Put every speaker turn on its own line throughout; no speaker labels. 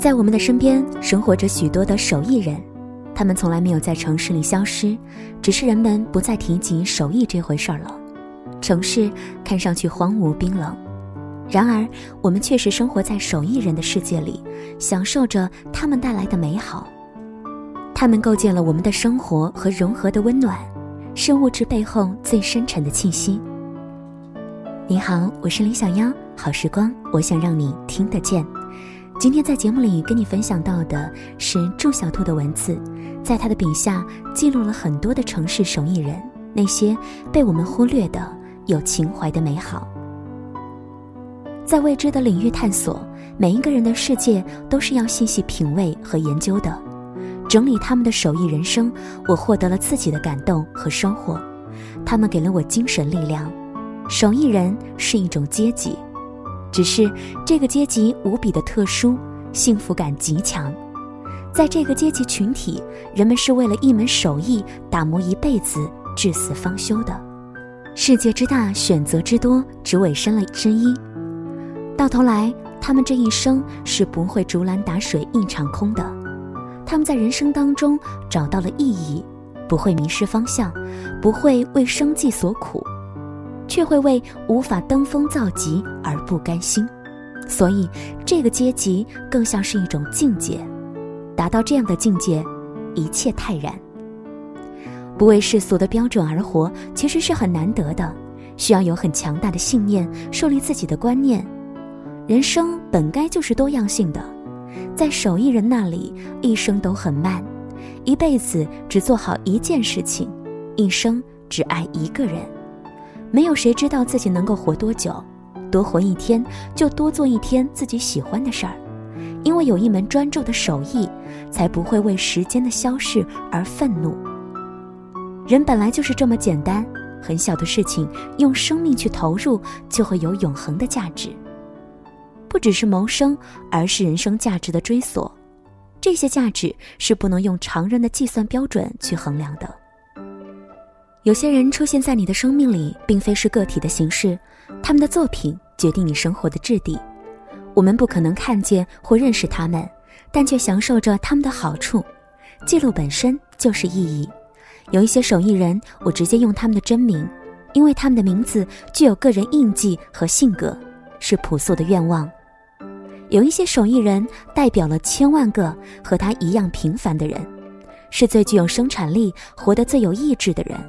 在我们的身边生活着许多的手艺人，他们从来没有在城市里消失，只是人们不再提及手艺这回事儿了。城市看上去荒芜冰冷，然而我们确实生活在手艺人的世界里，享受着他们带来的美好。他们构建了我们的生活和融合的温暖，是物质背后最深沉的气息。你好，我是李小妖，好时光，我想让你听得见。今天在节目里跟你分享到的是祝小兔的文字，在他的笔下记录了很多的城市手艺人，那些被我们忽略的有情怀的美好。在未知的领域探索，每一个人的世界都是要细细品味和研究的。整理他们的手艺人生，我获得了自己的感动和收获，他们给了我精神力量。手艺人是一种阶级，只是这个阶级无比的特殊，幸福感极强。在这个阶级群体，人们是为了一门手艺打磨一辈子，至死方休的。世界之大，选择之多，只委身了之一。到头来，他们这一生是不会竹篮打水一场空的。他们在人生当中找到了意义，不会迷失方向，不会为生计所苦。却会为无法登峰造极而不甘心，所以这个阶级更像是一种境界。达到这样的境界，一切泰然。不为世俗的标准而活，其实是很难得的，需要有很强大的信念，树立自己的观念。人生本该就是多样性的，在手艺人那里，一生都很慢，一辈子只做好一件事情，一生只爱一个人。没有谁知道自己能够活多久，多活一天就多做一天自己喜欢的事儿，因为有一门专注的手艺，才不会为时间的消逝而愤怒。人本来就是这么简单，很小的事情用生命去投入，就会有永恒的价值。不只是谋生，而是人生价值的追索，这些价值是不能用常人的计算标准去衡量的。有些人出现在你的生命里，并非是个体的形式，他们的作品决定你生活的质地。我们不可能看见或认识他们，但却享受着他们的好处。记录本身就是意义。有一些手艺人，我直接用他们的真名，因为他们的名字具有个人印记和性格，是朴素的愿望。有一些手艺人代表了千万个和他一样平凡的人，是最具有生产力、活得最有意志的人。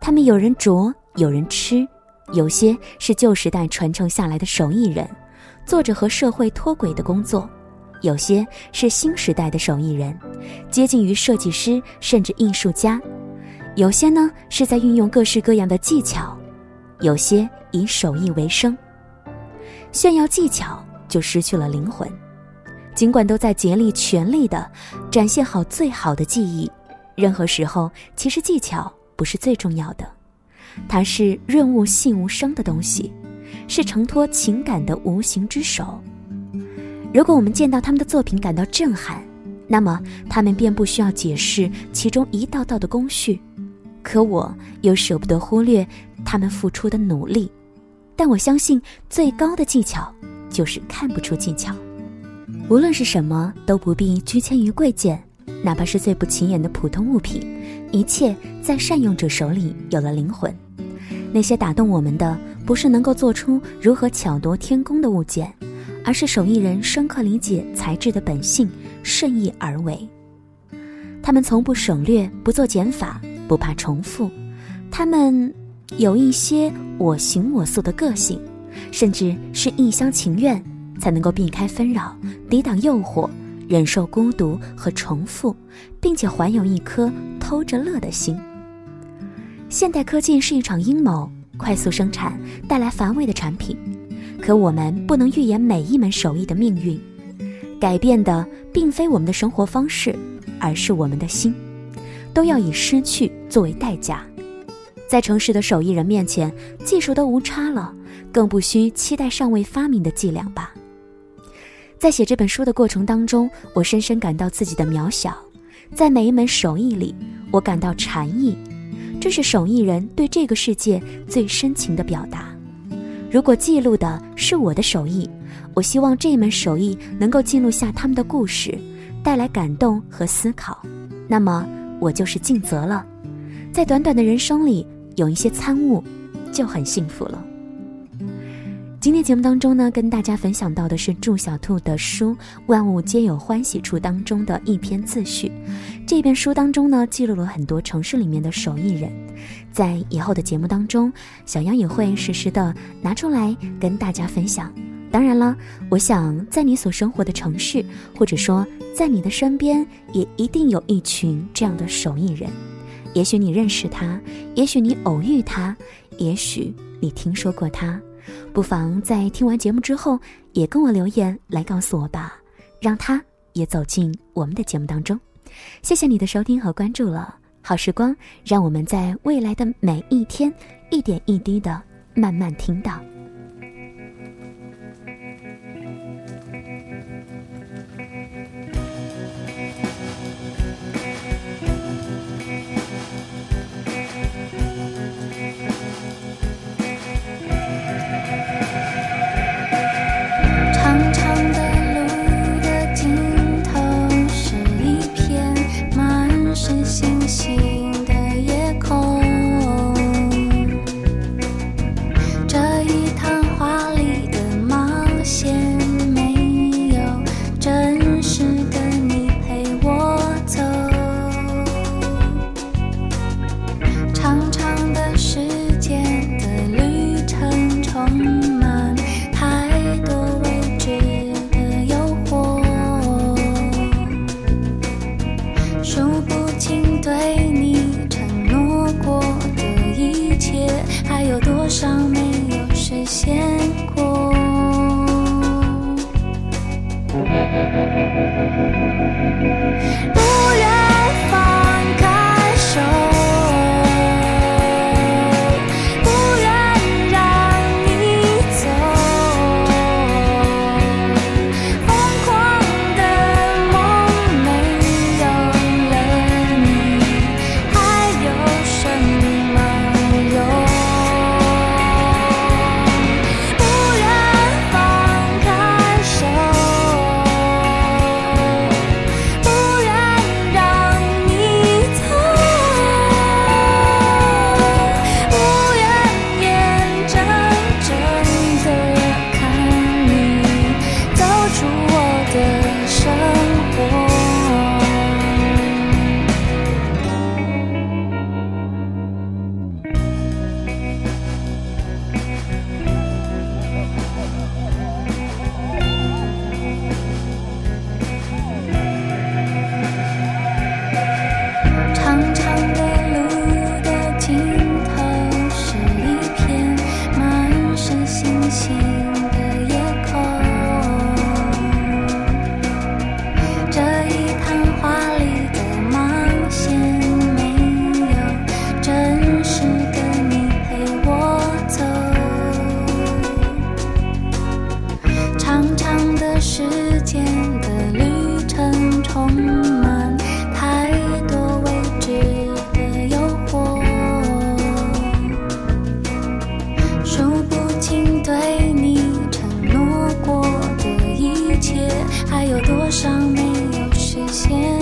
他们有人啄，有人吃，有些是旧时代传承下来的手艺人，做着和社会脱轨的工作；有些是新时代的手艺人，接近于设计师甚至艺术家；有些呢是在运用各式各样的技巧；有些以手艺为生。炫耀技巧就失去了灵魂。尽管都在竭力全力的展现好最好的技艺，任何时候其实技巧。不是最重要的，它是润物细无声的东西，是承托情感的无形之手。如果我们见到他们的作品感到震撼，那么他们便不需要解释其中一道道的工序。可我又舍不得忽略他们付出的努力。但我相信，最高的技巧就是看不出技巧。无论是什么，都不必拘牵于贵贱，哪怕是最不起眼的普通物品。一切在善用者手里有了灵魂。那些打动我们的，不是能够做出如何巧夺天工的物件，而是手艺人深刻理解材质的本性，顺意而为。他们从不省略，不做减法，不怕重复。他们有一些我行我素的个性，甚至是一厢情愿，才能够避开纷扰，抵挡诱惑。忍受孤独和重复，并且怀有一颗偷着乐的心。现代科技是一场阴谋，快速生产带来乏味的产品。可我们不能预言每一门手艺的命运，改变的并非我们的生活方式，而是我们的心。都要以失去作为代价。在城市的手艺人面前，技术都无差了，更不需期待尚未发明的伎俩吧。在写这本书的过程当中，我深深感到自己的渺小。在每一门手艺里，我感到禅意，这是手艺人对这个世界最深情的表达。如果记录的是我的手艺，我希望这一门手艺能够记录下他们的故事，带来感动和思考，那么我就是尽责了。在短短的人生里，有一些参悟，就很幸福了。今天节目当中呢，跟大家分享到的是祝小兔的书《万物皆有欢喜处》当中的一篇自序。这本书当中呢，记录了很多城市里面的手艺人。在以后的节目当中，小杨也会实时的拿出来跟大家分享。当然了，我想在你所生活的城市，或者说在你的身边，也一定有一群这样的手艺人。也许你认识他，也许你偶遇他，也许你听说过他。不妨在听完节目之后，也跟我留言来告诉我吧，让他也走进我们的节目当中。谢谢你的收听和关注了，好时光，让我们在未来的每一天，一点一滴的慢慢听到。上没有时间